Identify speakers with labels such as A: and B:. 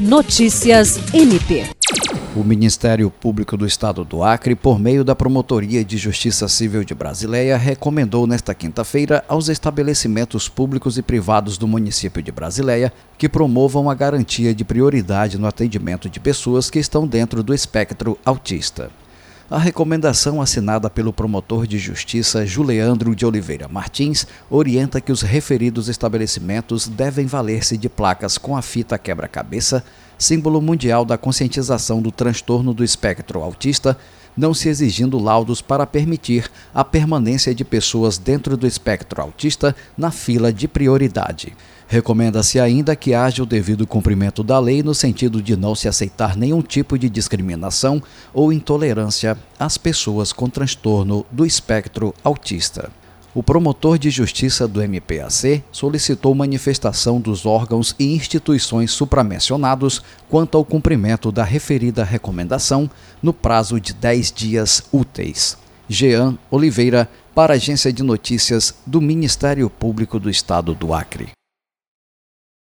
A: Notícias MP.
B: O Ministério Público do Estado do Acre, por meio da Promotoria de Justiça Civil de Brasileia, recomendou nesta quinta-feira aos estabelecimentos públicos e privados do município de Brasileia que promovam a garantia de prioridade no atendimento de pessoas que estão dentro do espectro autista. A recomendação assinada pelo promotor de justiça Juliandro de Oliveira Martins orienta que os referidos estabelecimentos devem valer-se de placas com a fita quebra-cabeça, símbolo mundial da conscientização do transtorno do espectro autista, não se exigindo laudos para permitir a permanência de pessoas dentro do espectro autista na fila de prioridade. Recomenda-se ainda que haja o devido cumprimento da lei no sentido de não se aceitar nenhum tipo de discriminação ou intolerância às pessoas com transtorno do espectro autista. O promotor de justiça do MPAC solicitou manifestação dos órgãos e instituições supramencionados quanto ao cumprimento da referida recomendação no prazo de 10 dias úteis. Jean Oliveira, para a Agência de Notícias do Ministério Público do Estado do Acre.